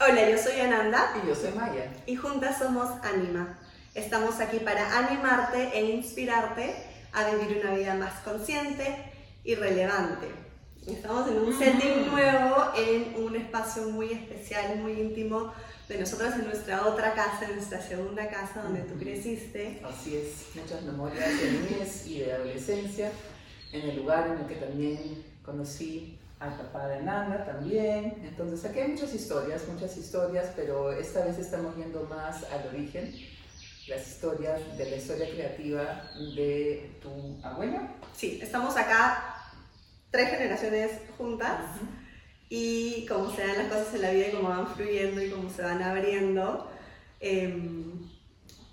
Hola, yo soy Ananda. Y yo soy Maya. Y juntas somos Anima. Estamos aquí para animarte e inspirarte a vivir una vida más consciente y relevante. Estamos en un setting nuevo, en un espacio muy especial, muy íntimo de nosotros en nuestra otra casa, en nuestra segunda casa donde tú creciste. Así es, muchas memorias de niñez y de adolescencia, en el lugar en el que también conocí al papá de Nana también. Entonces aquí hay muchas historias, muchas historias, pero esta vez estamos viendo más al origen, las historias de la historia creativa de tu abuela. Sí, estamos acá tres generaciones juntas y cómo se dan las cosas en la vida y cómo van fluyendo y cómo se van abriendo, em,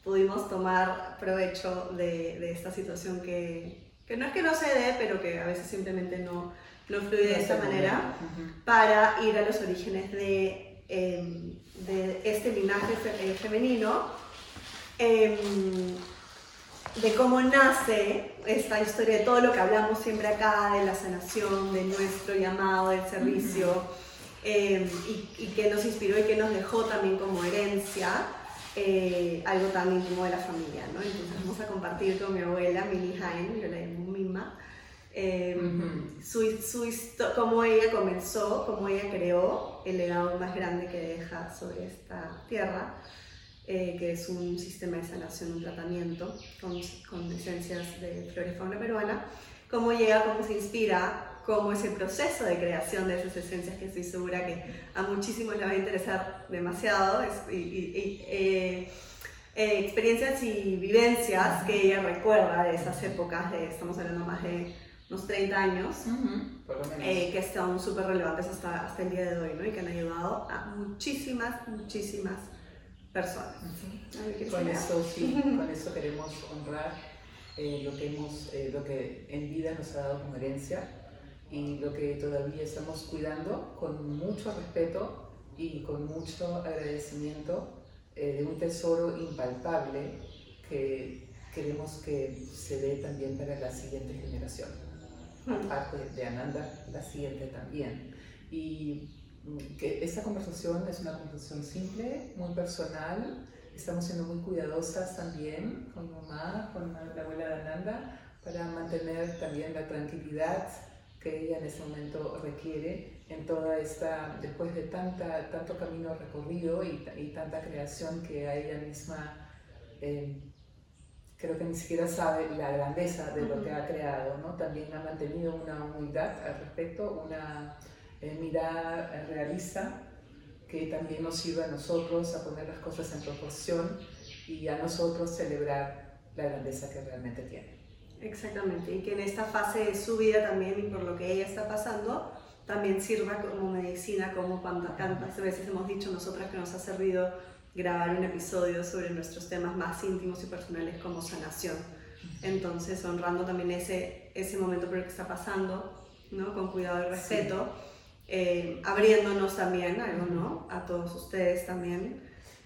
pudimos tomar provecho de, de esta situación que, que, no es que no se dé, pero que a veces simplemente no, no fluye de esta manera, para ir a los orígenes de, em, de este linaje eh, femenino. Em, de cómo nace esta historia, de todo lo que hablamos siempre acá, de la sanación, de nuestro llamado, del servicio, eh, y, que nos inspiró y que nos dejó también como herencia eh, algo tan íntimo de la familia. ¿no? Entonces vamos a compartir con mi abuela, Millie Hain, yo la llamo Mima, eh, su, su cómo ella comenzó, cómo ella creó el legado más grande que deja sobre esta tierra eh, que es un sistema de sanación, un tratamiento con, con esencias de flora y fauna peruana, cómo llega, cómo se inspira, cómo ese proceso de creación de esas esencias que estoy segura que a muchísimos les va a interesar demasiado, y, eh, eh, experiencias y vivencias que ella recuerda de esas épocas, de, estamos hablando más de unos 30 años, que están súper relevantes hasta, hasta el día de hoy, ¿no? y que han ayudado a muchísimas, muchísimas personas. Con eso sí, con eso queremos honrar eh, lo, que hemos, eh, lo que en vida nos ha dado como herencia y lo que todavía estamos cuidando con mucho respeto y con mucho agradecimiento eh, de un tesoro impalpable que queremos que se dé también para la siguiente generación. Aparte de Ananda, la siguiente también. Y que esta conversación es una conversación simple, muy personal. Estamos siendo muy cuidadosas también con mamá, con la abuela de Ananda, para mantener también la tranquilidad que ella en este momento requiere en toda esta, después de tanta, tanto camino recorrido y, y tanta creación que a ella misma eh, creo que ni siquiera sabe la grandeza de lo que ha creado, ¿no? También ha mantenido una humildad al respecto, una eh, mirada realista que también nos sirva a nosotros a poner las cosas en proporción y a nosotros celebrar la grandeza que realmente tiene. Exactamente, y que en esta fase de su vida también y por lo que ella está pasando, también sirva como medicina, como cuando tantas veces hemos dicho nosotras que nos ha servido grabar un episodio sobre nuestros temas más íntimos y personales como sanación. Entonces, honrando también ese, ese momento por el que está pasando, ¿no? con cuidado y respeto. Eh, abriéndonos también algo, ¿no? A todos ustedes también.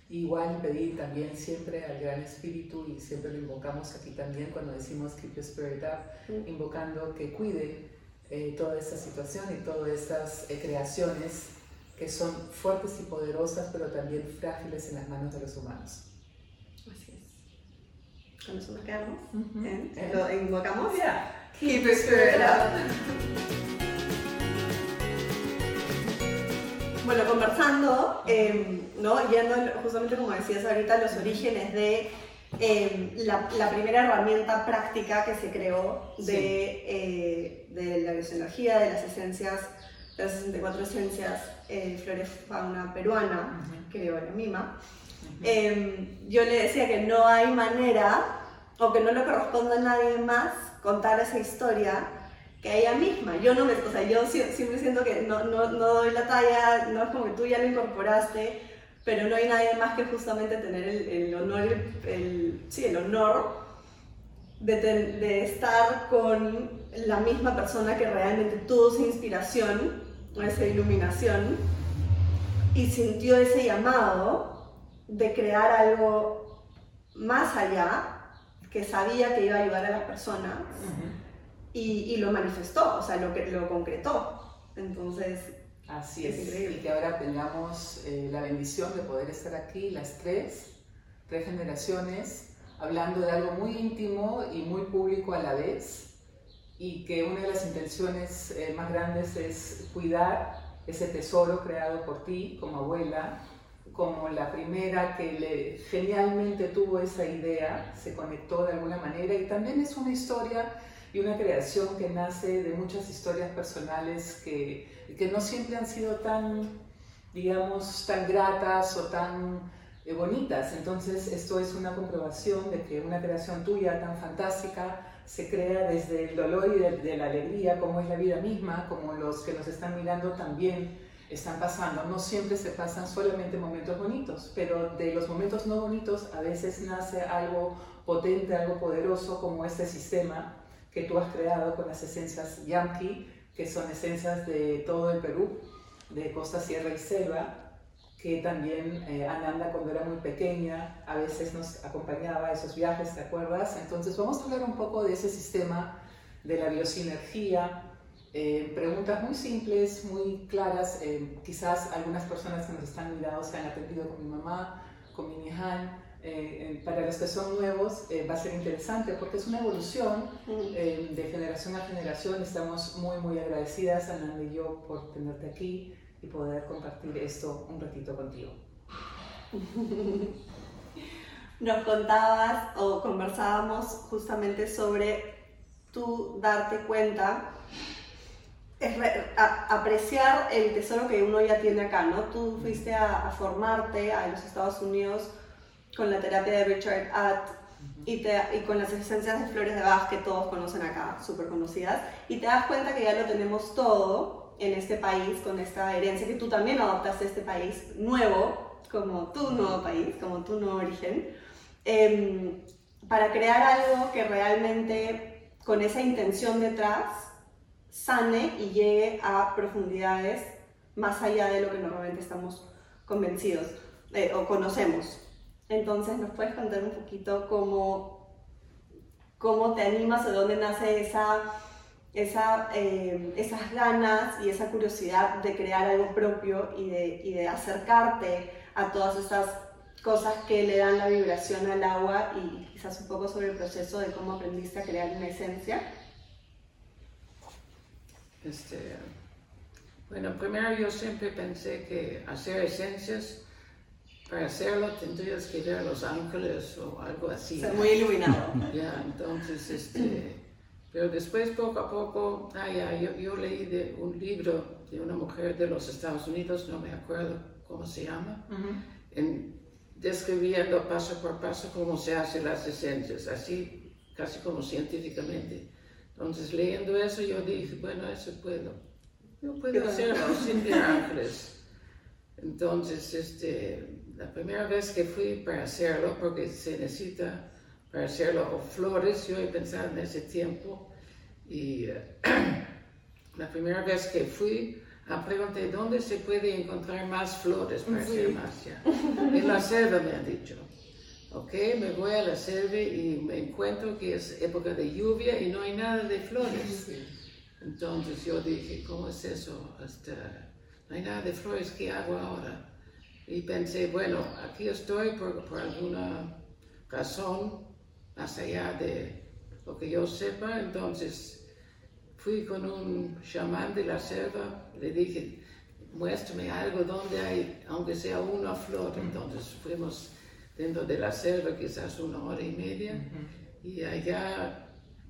Igual pedir también siempre al Gran Espíritu, y siempre lo invocamos aquí también cuando decimos Keep Your Spirit Up, invocando que cuide eh, toda esta situación y todas estas eh, creaciones que son fuertes y poderosas, pero también frágiles en las manos de los humanos. Así es. Con eso nos quedamos. Lo invocamos. Yeah. Keep Your Spirit Up. Bueno, conversando, eh, ¿no? yendo justamente como decías ahorita, los orígenes de em, la, primera herramienta práctica que se creó de, eh, de la bioenergía, de las esencias, las 64 esencias eh, flora fauna peruana, que vio la MIMA. Em, yo le decía que no hay manera, o que no le corresponde a nadie más contar esa historia que ella misma. Yo no me, o sea, yo siempre siento que no, no, no, doy la talla, no es como que tú ya lo incorporaste, pero no hay nadie más que justamente tener el, el honor, el, sí, el honor de, de, estar con la misma persona que realmente tuvo esa inspiración, esa iluminación, y sintió ese llamado de crear algo más allá, que sabía que iba a ayudar a las personas y, lo manifestó, o sea, lo, lo concretó. Entonces, Así es, y que ahora tengamos eh, la bendición de poder estar aquí, las tres, tres generaciones, hablando de algo muy íntimo y muy público a la vez, y que una de las intenciones eh, más grandes es cuidar ese tesoro creado por ti como abuela, como la primera que le, genialmente tuvo esa idea, se conectó de alguna manera, y también es una historia y una creación que nace de muchas historias personales que que no siempre han sido tan, digamos, tan gratas o tan eh, bonitas. Entonces, esto es una comprobación de que una creación tuya tan fantástica se crea desde el dolor y de, la alegría, como es la vida misma, como los que nos están mirando también están pasando. No siempre se pasan solamente momentos bonitos, pero de los momentos no bonitos a veces nace algo potente, algo poderoso, como este sistema que tú has creado con las esencias Yankee que son esencias de todo el Perú, de costa, sierra y selva, que también eh, Ananda cuando era muy pequeña a veces nos acompañaba a esos viajes, ¿te acuerdas? Entonces vamos a hablar un poco de ese sistema de la biosinergia, eh, preguntas muy simples, muy claras, eh, quizás algunas personas que nos están mirando se han atendido con mi mamá, con mi hija, eh, para los que son nuevos eh, va a ser interesante porque es una evolución eh, de generación a generación. Estamos muy, muy agradecidas, Ananda y yo, por tenerte aquí y poder compartir esto un ratito contigo. Nos contabas o conversábamos justamente sobre tú darte cuenta, es apreciar el tesoro que uno ya tiene acá, ¿no? Tú fuiste a, a formarte a los Estados Unidos con la terapia de Richard Att y, te, y, con las esencias de flores de Bach que todos conocen acá, súper conocidas, y te das cuenta que ya lo tenemos todo en este país, con esta herencia que tú también adoptaste este país nuevo, como tu nuevo país, como tu nuevo origen, em, para crear algo que realmente con esa intención detrás sane y llegue a profundidades más allá de lo que normalmente estamos convencidos eh, o conocemos. Entonces, ¿nos puedes contar un poquito cómo, cómo te animas o de dónde nace esa, esa, eh, esas ganas y esa curiosidad de crear algo propio y de, y de acercarte a todas esas cosas que le dan la vibración al agua y quizás un poco sobre el proceso de cómo aprendiste a crear una esencia? Este, bueno, primero yo siempre pensé que hacer esencias para hacerlo tendrías que ver a Los Ángeles o algo así. Está muy iluminado. Ya, entonces, este, pero después poco a poco, ah, ya, yo, yo, leí de un libro de una mujer de los Estados Unidos, no me acuerdo cómo se llama, en, describiendo paso por paso cómo se hacen las esencias, así casi como científicamente. Entonces, leyendo eso, yo dije, bueno, eso puedo. Yo puedo hacerlo sin ángeles. Entonces, este, la primera vez que fui para hacerlo, porque se necesita para hacerlo, o flores, yo he pensado en ese tiempo, y eh, la primera vez que fui, ah, pregunté dónde se puede encontrar más flores para hacer magia. En la selva me han dicho. Ok, me voy a la selva y me encuentro que es época de lluvia y no hay nada de flores. Entonces yo dije, ¿cómo es eso? Hasta, no hay nada de flores, ¿qué hago ahora? Y pensé, bueno, aquí estoy por, por alguna razón, más allá de lo que yo sepa. Entonces fui con un chamán de la selva, le dije, muéstrame algo donde hay, aunque sea una flor. Entonces fuimos dentro de la selva, quizás una hora y media, y allá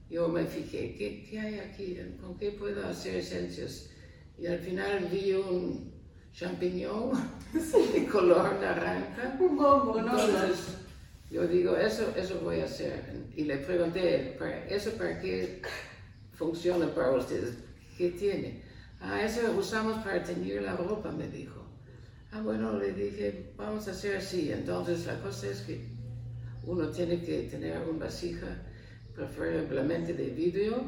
yo me fijé, ¿qué, ¿qué, hay aquí? ¿Con qué puedo hacer esencias? Y al final vi un, champiñón de color naranja. Un bombo, ¿no? Entonces, yo digo, eso, eso voy a hacer. Y le pregunté, ¿eso para qué funciona para ustedes? ¿Qué tiene? Ah, eso usamos para teñir la ropa, me dijo. Ah, bueno, le dije, vamos a hacer así. Entonces, la cosa es que uno tiene que tener una vasija, preferiblemente de vidrio,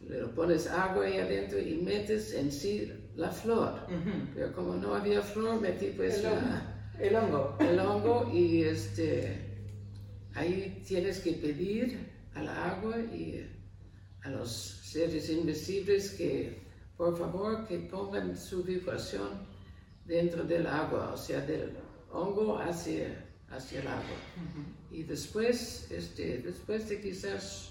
le pones agua ahí adentro y metes en sí la flor. Pero como no había flor, metí pues el, hongo. El hongo y este, ahí tienes que pedir al agua y a los seres invisibles que por favor que pongan su vibración dentro del agua, o sea, del hongo hacia, hacia el agua. Y después, este, después de quizás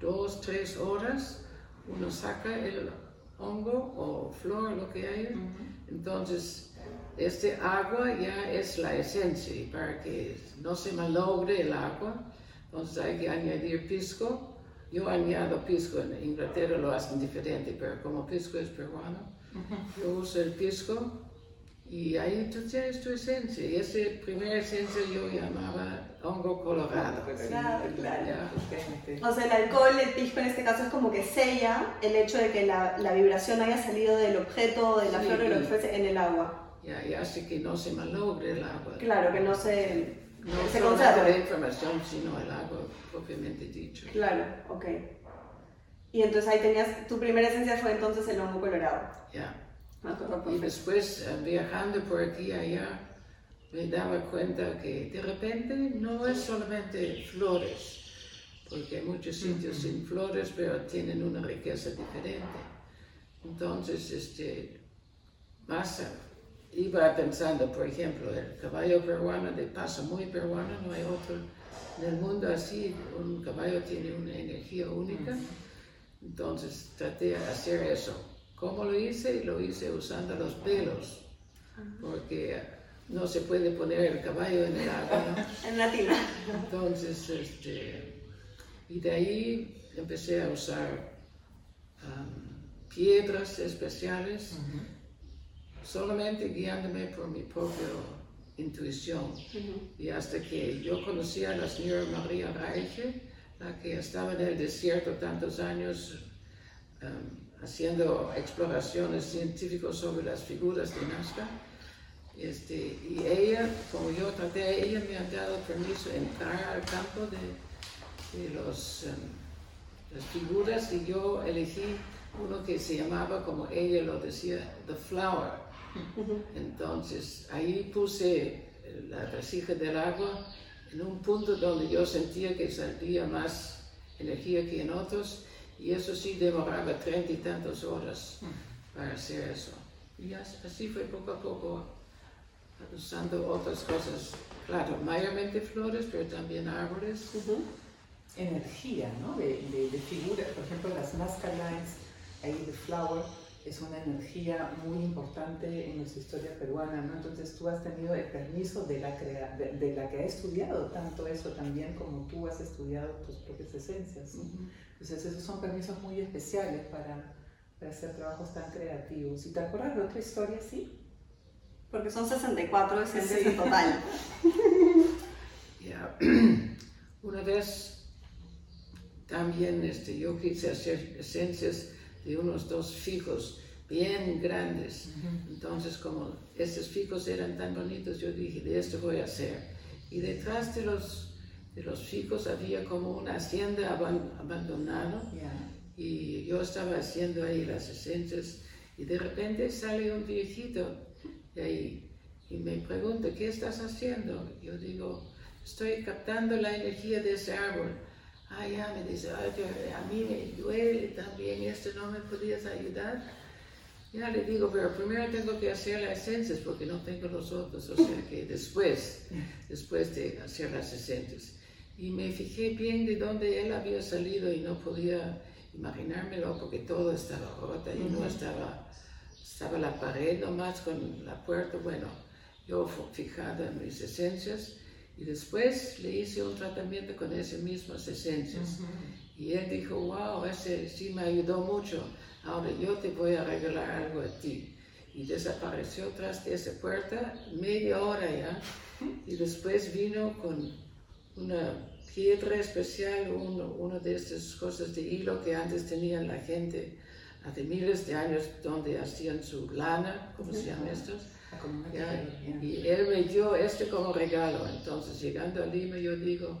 dos, tres horas, uno saca el hongo o flor, lo que haya. Entonces, este agua ya es la esencia y para que no se malogre el agua, entonces hay que añadir pisco. Yo añado pisco, en Inglaterra lo hacen diferente, pero como pisco es peruano, yo uso el pisco y ahí tú tienes tu esencia. Y esa primera esencia yo llamaba hongo colorado. Claro, claro. O sea, el alcohol, el pisco en este caso es como que sella el hecho de que la, la vibración haya salido del objeto, de la flor o lo que fuese en el agua. Ya, y hace que no se malogre el agua. Claro, que no se, No se solo conserve. la información, sino el agua propiamente dicho. Claro, ok. Y entonces ahí tenías, tu primera esencia fue entonces el hongo colorado. Ya. Ah, perfecto. Y después, eh, viajando por aquí y allá, me daba cuenta que de repente no es solamente flores, porque hay muchos sitios sin flores, pero tienen una riqueza diferente. Entonces, este, más eh, iba pensando, por ejemplo, el caballo peruano, de paso muy peruano, no hay otro en el mundo así, un caballo tiene una energía única. Entonces traté de hacer eso. ¿Cómo lo hice? Lo hice usando los pelos, porque no se puede poner el caballo en el agua, ¿no? En latina. Entonces, este, y de ahí empecé a usar am, piedras especiales, solamente guiándome por mi propia intuición. Y hasta que yo conocí a la señora María Reiche, la que estaba en el desierto tantos años am, haciendo exploraciones científicas sobre las figuras de Nazca, este, y ella, como yo traté a ella, me ha dado permiso de entrar al campo de, de los, em, las figuras y yo elegí uno que se llamaba, como ella lo decía, The Flower. Entonces ahí puse la vasija del agua en un punto donde yo sentía que salía más energía que en otros y eso sí demoraba treinta y tantas horas para hacer eso. Y as- así fue poco a poco usando otras cosas, claro, mayormente flores, pero también árboles. energía, ¿no? De, de, de figuras, por ejemplo, las Nazca Lines, ahí de Flower, es una energía muy importante en nuestra historia peruana, ¿no? Entonces tú has tenido el permiso de la, crea- de, de la que ha estudiado tanto eso también como tú has estudiado tus propias esencias. ¿no? Entonces esos son permisos muy especiales para, para hacer trabajos tan creativos. ¿Y te acuerdas de otra historia así? Porque son 64 esencias Sí. en total. Ya, Una vez también este, yo quise hacer esencias de unos dos fijos bien grandes. Entonces, como estos fijos eran tan bonitos, yo dije, de esto voy a hacer. Y detrás de los, de los fijos había como una hacienda aban- abandonada. Y yo estaba haciendo ahí las esencias y de repente sale un viejito de ahí y me pregunta, ¿qué estás haciendo? Yo digo, estoy captando la energía de ese árbol. Ah, ya, me dice, "Ay, que a mí me duele también esto, ¿no me podías ayudar? Ya le digo, pero primero tengo que hacer las esencias porque no tengo los otros, o sea que después, después de hacer las esencias. Y me fijé bien de dónde él había salido y no podía imaginármelo porque todo estaba rota y no estaba, estaba la pared nomás con la puerta. Bueno, yo fijada en mis esencias y después le hice un tratamiento con esas mismas esencias. Y él dijo, wow, ese sí me ayudó mucho. Ahora yo te voy a regalar algo a ti. Y desapareció tras de esa puerta media hora ya. Y después vino con una piedra especial, uno, una de estas cosas de hilo que antes tenían la gente hace miles de años, donde hacían su lana, ¿cómo se llaman estos? Como una Ya, y él me dio este como regalo. Entonces, llegando a Lima, yo digo,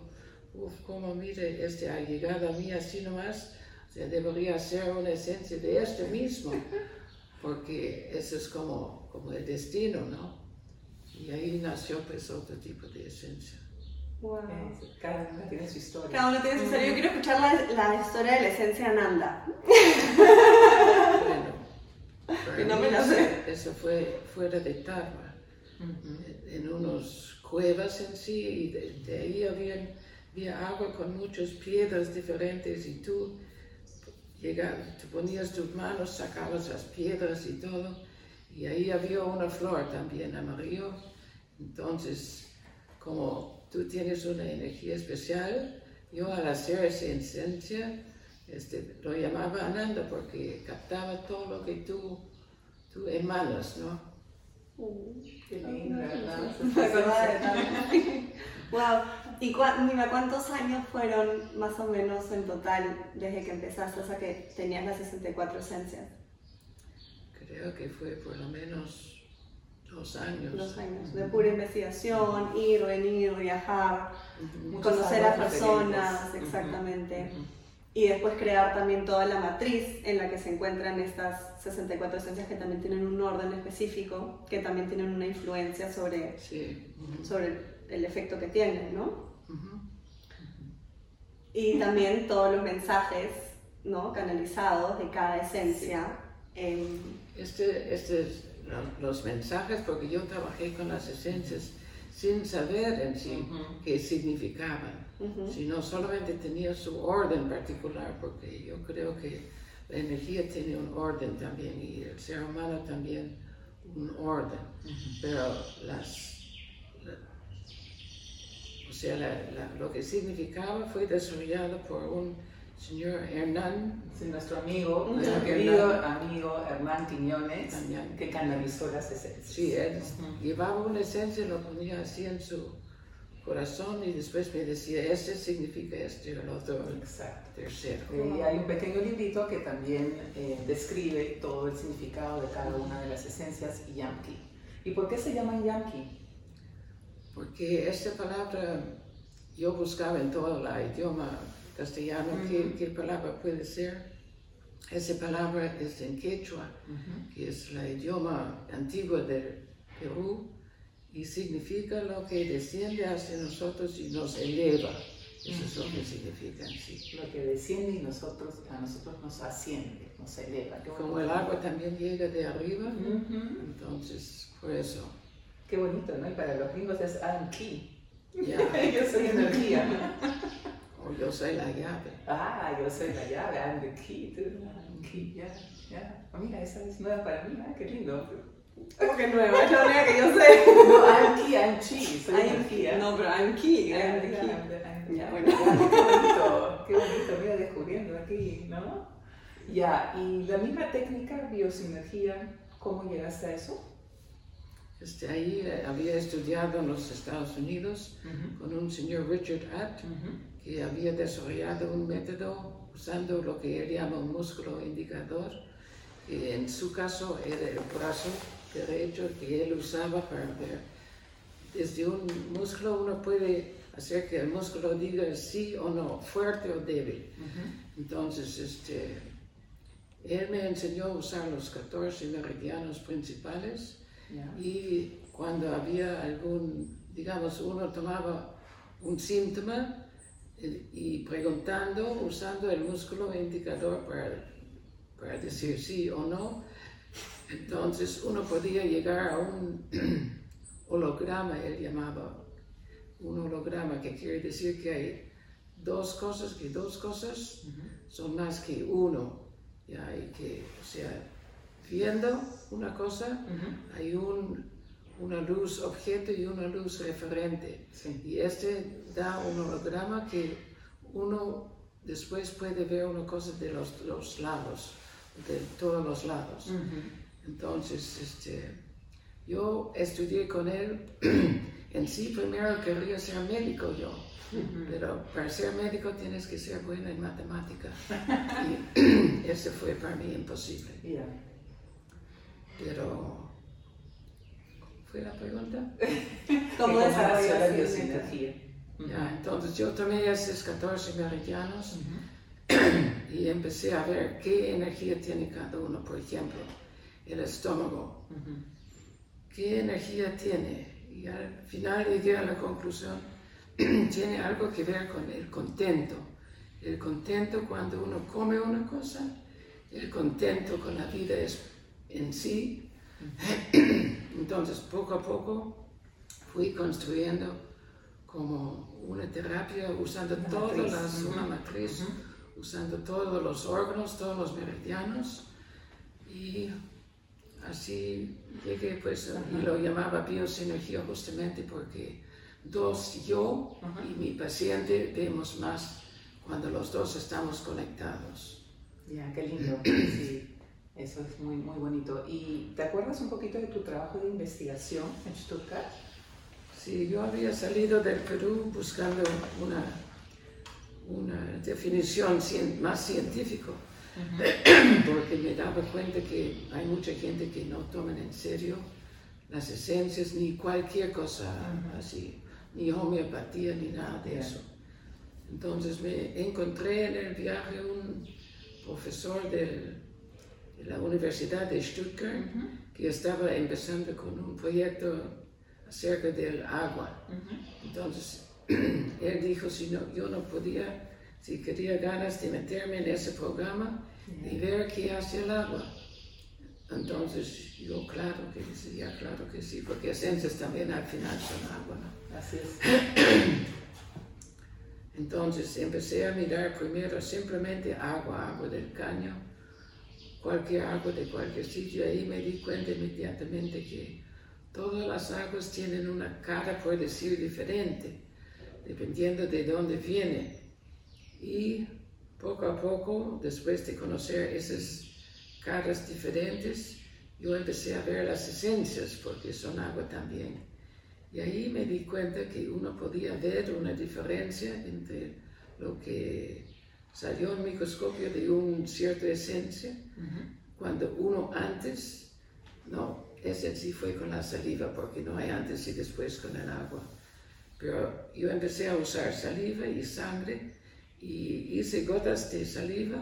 uff, como mire, este ha llegado a mí así nomás, o sea, debería ser una esencia de este mismo, porque eso es como, como el destino, ¿no? Y ahí nació pues otro tipo de esencia. Wow. Eh, Cada una tiene su historia. Cada uno tiene su historia. Yo quiero escuchar la, la historia de la esencia Nanda. bueno, no me la sé. Eso fue fuera de Tarma, en unas cuevas en sí, y de, ahí había, había, agua con muchas piedras diferentes y tú llegabas, te ponías tus manos, sacabas las piedras y todo, y ahí había una flor también amarillo, entonces como tú tienes una energía especial, yo al hacer esa esencia, este, lo llamaba Ananda porque captaba todo lo que tú, tú emanas, ¿no? Qué lindo, ¿verdad? wow. ¿Y cuántos años fueron más o menos en total desde que empezaste hasta que tenías las 64 esencias? Creo que fue por lo menos Dos años. Dos años, de pura investigación, ir, venir, viajar, conocer a personas, exactamente. Y después crear también toda la matriz en la que se encuentran estas 64 esencias que también tienen un orden específico, que también tienen una influencia sobre, sobre el efecto que tienen, ¿no? Y también todos los mensajes ¿no? canalizados de cada esencia. Este, este los mensajes porque yo trabajé con las esencias sin saber en sí qué significaban, sino solamente tenía su orden particular, porque yo creo que la energía tiene un orden también y el ser humano también un orden, pero las, o sea, lo que significaba fue desarrollado por un señor Hernán. nuestro amigo, nuestro querido amigo Hernán Quiñones, que canalizó las esencias. Sí, él llevaba una esencia, lo ponía así en su corazón y después me decía, este significa esto y el otro Exacto. tercero. Y hay un pequeño librito que también eh, describe todo el significado de cada una de las esencias Yankee. ¿Y por qué se llaman Yankee? Porque esta palabra yo buscaba en todo el idioma castellano, ¿qué, palabra puede ser? Esa palabra es en quechua, que es el idioma antiguo del Perú y significa lo que desciende hacia nosotros y nos eleva. Eso es lo que significa en sí. Lo que desciende y nosotros, a nosotros nos asciende, nos eleva. Como el agua también llega de arriba, entonces por eso. Qué bonito, ¿no? Y para los gringos es Anki. Yo soy energía. yo soy la llave. Ah, yo soy la llave, I'm the key to the key, ya, ya. Oh, mira, esa es nueva para mí, ah, qué lindo. ¿Cómo que nueva? Es la única que yo sé. No, I'm key, I'm chi, soy I'm key. No, pero I'm key, I'm the key. Ya, bueno, qué bonito, qué bonito, voy a descubriendo aquí, ¿no? Ya, y la misma técnica, biosinergia, ¿cómo llegaste a eso? Este, ahí eh, había estudiado en los Estados Unidos con un señor Richard Att, que había desarrollado un método usando lo que él llama un músculo indicador, que en su caso era el brazo derecho que él usaba para ver. Desde un músculo uno puede hacer que el músculo diga sí o no, fuerte o débil. Entonces, este, él me enseñó a usar los 14 meridianos principales y cuando había algún, digamos, uno tomaba un síntoma, y preguntando, usando el músculo indicador para, para decir sí o no, entonces uno podía llegar a un holograma, él llamaba un holograma, que quiere decir que hay dos cosas, que dos cosas son más que uno, ¿ya? y que, o sea, viendo una cosa, hay un una luz objeto y una luz referente. Y este da un holograma que uno después puede ver una cosa de los, los lados, de todos los lados. Entonces, este, yo estudié con él. en sí, primero quería ser médico yo. Pero para ser médico tienes que ser bueno en matemática. y eso fue para mí imposible. Pero ¿Fue la pregunta? ¿Cómo desarrolló la biosinergia? Ya, entonces yo tomé esos 14 meridianos y empecé a ver qué energía tiene cada uno. Por ejemplo, el estómago. ¿Qué energía tiene? Y al final llegué a la conclusión, tiene algo que ver con el contento. El contento cuando uno come una cosa el contento con la vida es en sí. Entonces, poco a poco fui construyendo como una terapia usando todas las, una matriz, usando todos los órganos, todos los meridianos y así llegué pues y lo llamaba biosinergia justamente porque dos yo y mi paciente vemos más cuando los dos estamos conectados. Ya, qué lindo. Sí, eso es muy, muy bonito. ¿Y te acuerdas un poquito de tu trabajo de investigación en Stuttgart? Sí, yo había salido del Perú buscando una, una definición más científica, porque me daba cuenta que hay mucha gente que no toman en serio las esencias ni cualquier cosa así, ni homeopatía ni nada de eso. Entonces me encontré en el viaje un profesor de la Universidad de Stuttgart que estaba empezando con un proyecto acerca del agua. Entonces, él dijo, si no, yo no podía, si quería ganas de meterme en ese programa y ver qué hace el agua. Entonces, yo claro que decía, claro que sí, porque esencias también al final son agua, ¿no? Así es. Entonces empecé a mirar primero simplemente agua, agua del caño, cualquier agua de cualquier sitio, ahí me di cuenta inmediatamente que Todas las aguas tienen una cara, por decir, diferente, dependiendo de dónde viene. Y poco a poco, después de conocer esas caras diferentes, yo empecé a ver las esencias, porque son agua también. Y ahí me di cuenta que uno podía ver una diferencia entre lo que salió en microscopio de una cierta esencia, cuando uno antes, no, ese sí fue con la saliva, porque no hay antes y después con el agua. Pero yo empecé a usar saliva y sangre y hice gotas de saliva,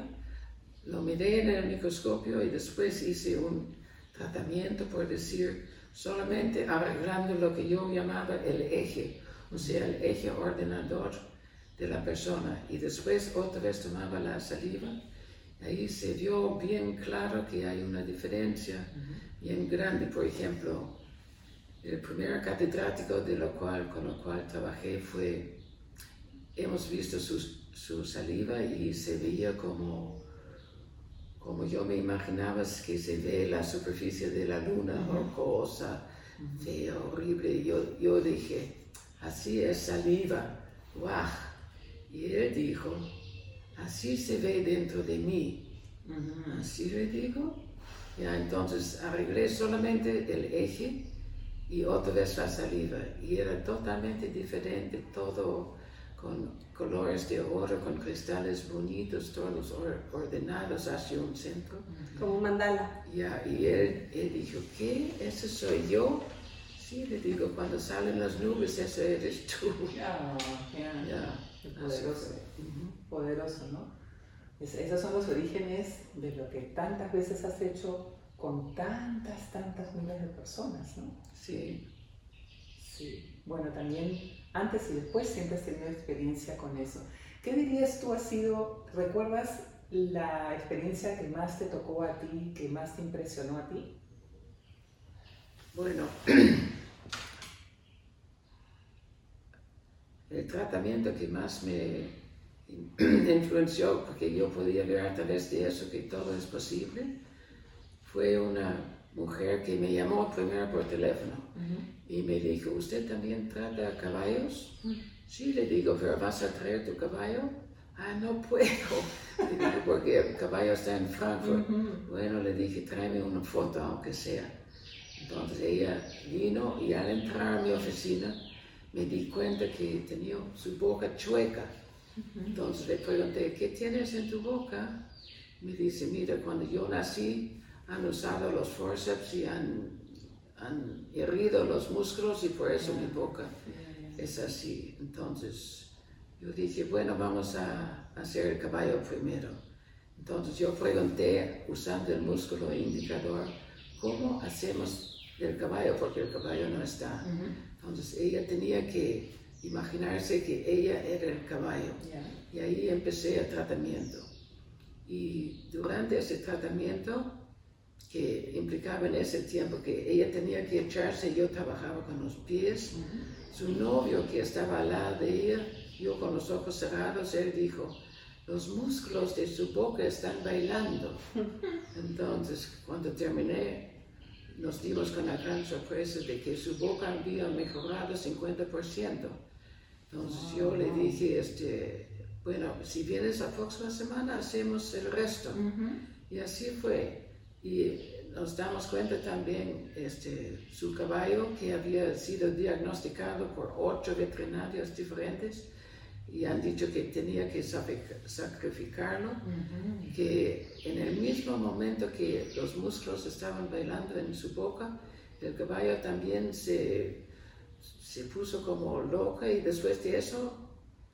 lo miré en el microscopio y después hice un tratamiento, por decir, solamente arreglando lo que yo llamaba el eje, o sea, el eje ordenador de la persona. Y después otra vez tomaba la saliva. Ahí se vio bien claro que hay una diferencia bien grande. Por ejemplo, el primer catedrático de lo cual, con lo cual trabajé fue, hemos visto su, su saliva y se veía como, como yo me imaginaba que se ve la superficie de la luna, rocosa, fea, horrible. Yo, yo dije, así es saliva, guau. Y él dijo, así se ve dentro de mí. Así le digo, ya, entonces arreglé solamente el eje y otra vez la saliva. Y era totalmente diferente, todo con colores de oro, con cristales bonitos, todos ordenados hacia un centro. Como un mandala. Ya, y él, él dijo, ¿qué? ¿Ese soy yo? Sí, le digo, cuando salen las nubes, ese eres tú. Ya, ya. Poderoso. Poderoso, ¿no? esos son los orígenes de lo que tantas veces has hecho con tantas, tantas miles de personas, ¿no? Sí. Sí. Bueno, también antes y después siempre has tenido experiencia con eso. ¿Qué dirías tú ha sido, recuerdas la experiencia que más te tocó a ti, que más te impresionó a ti? Bueno, el tratamiento que más me influenció, porque yo podía ver a través de eso que todo es posible, fue una mujer que me llamó primero por teléfono y me dijo, ¿usted también trata caballos? Sí, le digo, pero ¿vas a traer tu caballo? Ah, no puedo, porque el caballo está en Frankfurt. Bueno, le dije, tráeme una foto, aunque sea. Entonces ella vino y al entrar a mi oficina me di cuenta que tenía su boca chueca. Entonces le pregunté, ¿qué tienes en tu boca? Me dice, mira, cuando yo nací han usado los forceps y han, han herido los músculos y por eso mi boca es así. Entonces yo dije, bueno, vamos a hacer el caballo primero. Entonces yo pregunté, usando el músculo indicador, ¿cómo hacemos el caballo? Porque el caballo no está. Entonces ella tenía que imaginarse que ella era el caballo. Y ahí empecé el tratamiento. Y durante ese tratamiento, que implicaba en ese tiempo que ella tenía que echarse, yo trabajaba con los pies, su novio que estaba al lado de ella, yo con los ojos cerrados, él dijo, los músculos de su boca están bailando. Entonces, cuando terminé, nos dimos con la gran sorpresa de que su boca había mejorado 50%. Entonces yo le dije, este, bueno, si vienes la próxima semana, hacemos el resto. Y así fue. Y nos damos cuenta también, este, su caballo, que había sido diagnosticado por ocho veterinarios diferentes, y han dicho que tenía que sacrificarlo, que en el mismo momento que los músculos estaban bailando en su boca, el caballo también se, se puso como loca y después de eso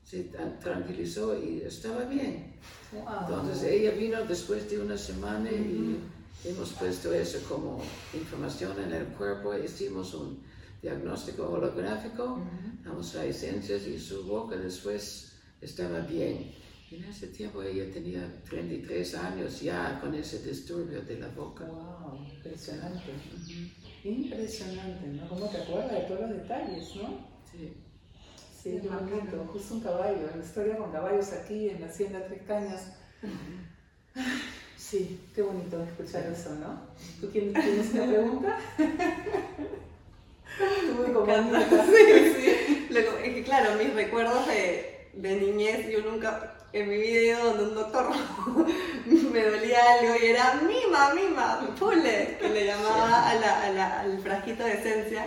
se tranquilizó y estaba bien. Entonces ella vino después de una semana y hemos puesto eso como información en el cuerpo, hicimos un diagnóstico holográfico, damos las esencias y su boca después estaba bien. En ese tiempo ella tenía 33 años ya con ese disturbio de la boca. ¡Wow! Impresionante. Impresionante, ¿no? ¿Cómo te acuerdas de todos los detalles, no? Sí. Sí, qué bonito. Justo un caballo, la historia con caballos aquí en la Hacienda Tres Cañas. Sí, qué bonito escuchar eso, ¿no? ¿Tú tienes una pregunta? sí, sí. es que claro, mis recuerdos de, de niñez, yo nunca en mi vida he ido donde un doctor me dolía algo y era mima, mima, pule, que le llamaba a la, a la, al frasquito de esencia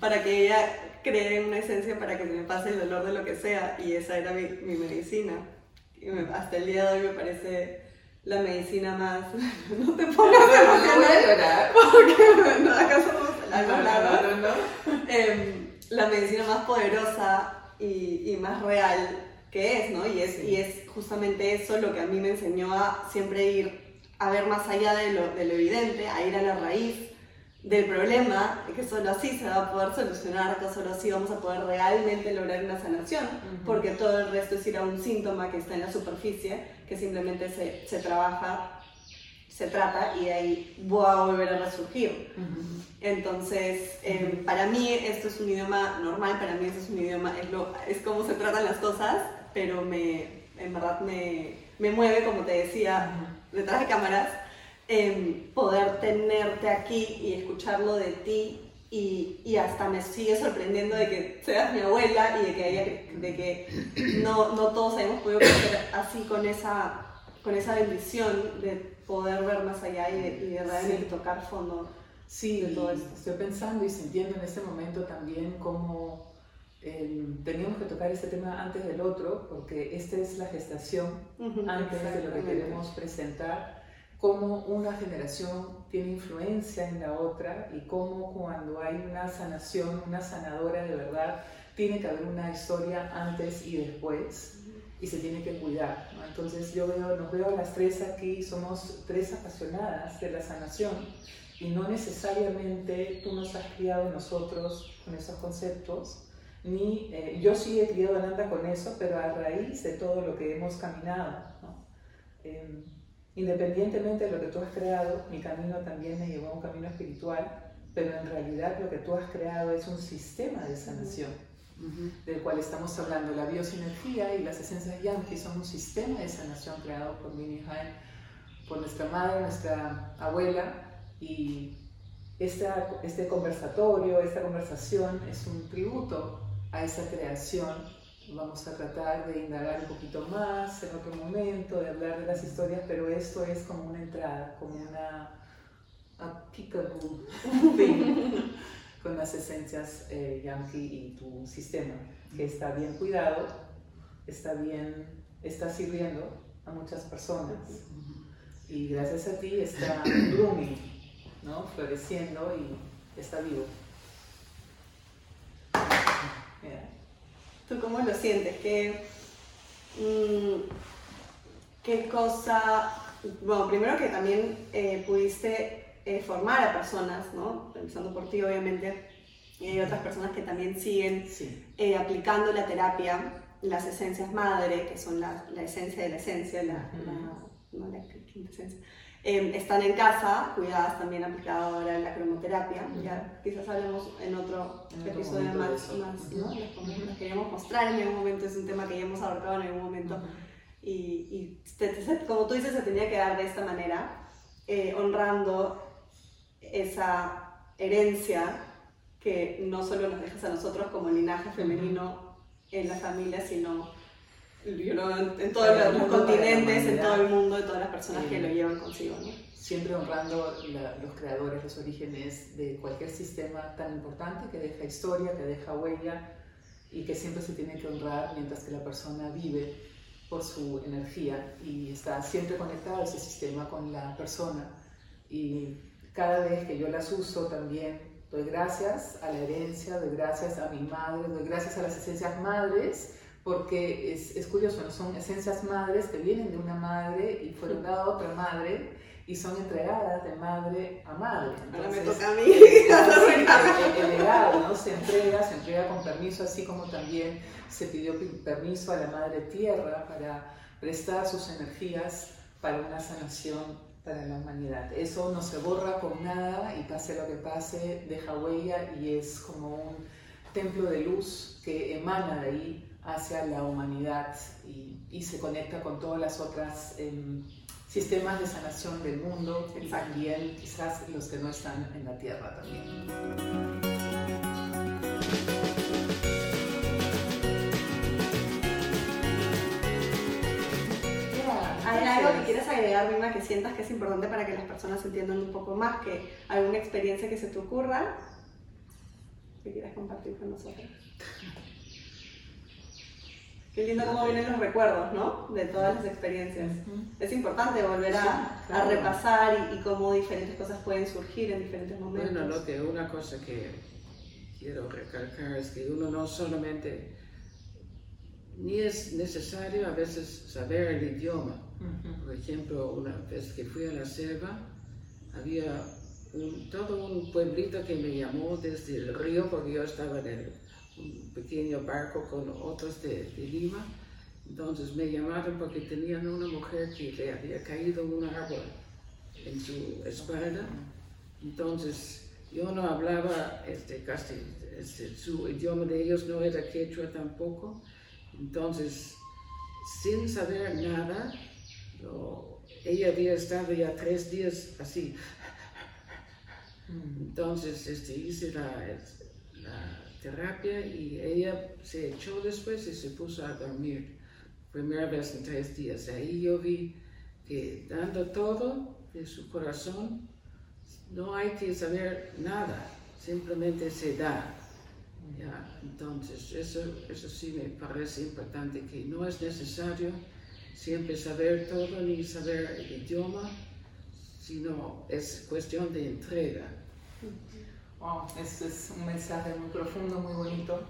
para que ella cree una esencia para que se me pase el dolor de lo que sea y esa era mi, mi medicina. Y hasta el día de hoy me parece la medicina más. No te pongas a llorar. Porque no, eh, La medicina más poderosa y, y, más real que es, ¿no? Y es, y es justamente eso lo que a mí me enseñó a siempre ir a ver más allá de lo, de lo evidente, a ir a la raíz del problema, que solo así se va a poder solucionar, que solo así vamos a poder realmente lograr una sanación, porque todo el resto es ir a un síntoma que está en la superficie, que simplemente se, se trabaja, se trata y de ahí va a volver a resurgir. Entonces, em, para mí esto es un idioma normal, para mí esto es un idioma, es, lo, es como se tratan las cosas, pero me, en verdad me, me mueve, como te decía, detrás de cámaras, poder tenerte aquí y escucharlo de ti y, y, hasta me sigue sorprendiendo de que seas mi abuela y de que, haya, de que no, no todos hayamos podido crecer así con esa, con esa bendición de poder ver más allá y de, y de realmente tocar fondo sí, de todo esto. Estoy pensando y sintiendo en este momento también cómo em, teníamos que tocar este tema antes del otro, porque esta es la gestación antes de lo que queremos presentar cómo una generación tiene influencia en la otra y cómo cuando hay una sanación, una sanadora de verdad, tiene que haber una historia antes y después y se tiene que cuidar. Entonces yo veo, nos veo las tres aquí, somos tres apasionadas de la sanación y no necesariamente tú nos has criado nosotros con esos conceptos, ni eh, yo sí he criado a Nanda con eso, pero a raíz de todo lo que hemos caminado. ¿no? Em, Independientemente de lo que tú has creado, mi camino también me llevó a un camino espiritual, pero en realidad lo que tú has creado es un sistema de sanación, del cual estamos hablando. La biosinergia y las esencias Yankee son un sistema de sanación creado por Minnie Haim, por nuestra madre, nuestra abuela, y esta, este conversatorio, esta conversación es un tributo a esa creación Vamos a tratar de indagar un poquito más en otro momento, de hablar de las historias, pero esto es como una entrada, como una applicable thing con las esencias eh, yankee y tu sistema, que está bien cuidado, está bien, está sirviendo a muchas personas. Y gracias a ti está blooming, ¿no? floreciendo y está vivo. ¿Tú cómo lo sientes? ¿Qué, mm, qué cosa... Bueno, primero que también eh, pudiste eh, formar a personas, ¿no? Empezando por ti, obviamente. Y hay otras personas que también siguen eh, aplicando la terapia, las esencias madre, que son la, la esencia de la esencia, la, no la quintesencia, eh, están en casa, cuidadas también aplicado ahora en la cromoterapia. Ya quizás hablemos en otro En otro episodio más, más ¿no? Ujú. Les podemos- les queríamos mostrar en algún momento, es un tema que ya hemos abarcado en algún momento. Y, y te- se- como tú dices, se tenía que dar de esta manera, eh, honrando esa herencia que no solo nos dejas a nosotros como linaje femenino en la familia, sino you know, en, todos los, los continentes, en todo el mundo, de todas las personas que lo llevan consigo. ¿no? Siempre honrando la- los creadores, los orígenes de cualquier sistema tan importante que deja historia, que deja huella y que siempre se tiene que honrar mientras que la persona vive por su energía y está siempre conectada a ese sistema con la persona. Y cada vez que yo las uso también doy gracias a la herencia, doy gracias a mi madre, doy gracias a las esencias madres, porque es, es curioso, ¿no? son esencias madres que vienen de una madre y fueron dadas a otra madre y son entregadas de madre a madre. Ahora me Entonces, toca a mí. Sí, el, el legado ¿no? se entrega, se entrega con permiso, así como también se pidió pi- permiso a la Madre Tierra para prestar sus energías para una sanación para la humanidad. Eso no se borra con nada y pase lo que pase, deja huella y es como un templo de luz que emana de ahí hacia la humanidad y, y se conecta con todas las otras em, sistemas de sanación del mundo y también quizás los que no están en la tierra también. ¿Hay algo que quieres agregar, Mima, que sientas que es importante para que las personas entiendan un poco más? que ¿Alguna experiencia que se te ocurra que quieras compartir con nosotros? Qué lindo cómo vienen los recuerdos, ¿no? De todas las experiencias. Es importante volver a, a repasar y, y cómo diferentes cosas pueden surgir en diferentes momentos. Bueno, lo que una cosa que quiero recalcar es que uno no solamente, ni es necesario a veces saber el idioma. Por ejemplo, una vez que fui a la selva, había un- todo un pueblito que me llamó desde el río, porque yo estaba en el- un pequeño barco con otros de, de Lima. Entonces me llamaron porque tenían una mujer que le había caído un árbol en su espalda. Entonces yo no hablaba este, casi, este, su idioma de ellos no era quechua tampoco. Entonces, sin saber nada, yo- ella había estado ya tres días así. Entonces este, hice la, la terapia y ella se echó después y se puso a dormir. Primera vez en tres días. Ahí yo vi que dando todo de su corazón, no hay que saber nada, simplemente se da. Entonces, eso, eso sí me parece importante, que no es necesario siempre saber todo ni saber el idioma, sino es cuestión de entrega. Wow, es un mensaje muy profundo, muy bonito.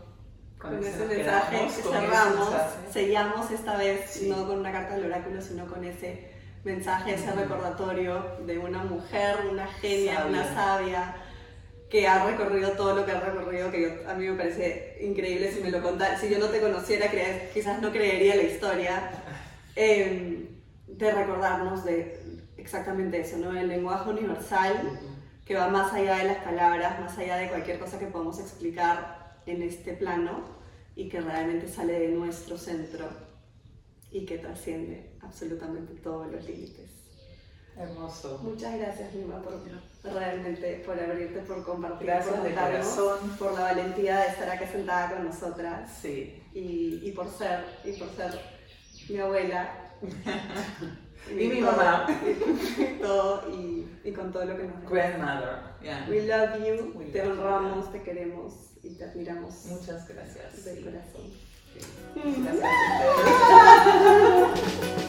Con ese ese mensaje quedamos, con cerramos, mensaje. sellamos esta vez, Sí. no con una carta del oráculo, sino con ese mensaje, ese recordatorio de una mujer, una genia, Sabia. una sabia, que ha recorrido todo lo que ha recorrido, que yo- a mí me parece increíble si me lo contara, si yo no te conociera, quizás no creería la historia, eh, de recordarnos de exactamente eso, ¿no? El lenguaje universal que va más allá de las palabras, más allá de cualquier cosa que podamos explicar en este plano y que realmente sale de nuestro centro y que trasciende absolutamente todos los límites. Hermoso. Muchas gracias, Mima, por realmente por abrirte, por compartir, Gracias por de corazón. por la valentía de estar acá sentada con nosotras Sí. y, y por ser y por ser mi abuela Y mi mamá. todo y, y con todo lo que nos. Grandmother. yeah. We love you, We te love you. honramos, te queremos y te admiramos Muchas gracias. del corazón. Gracias a ustedes.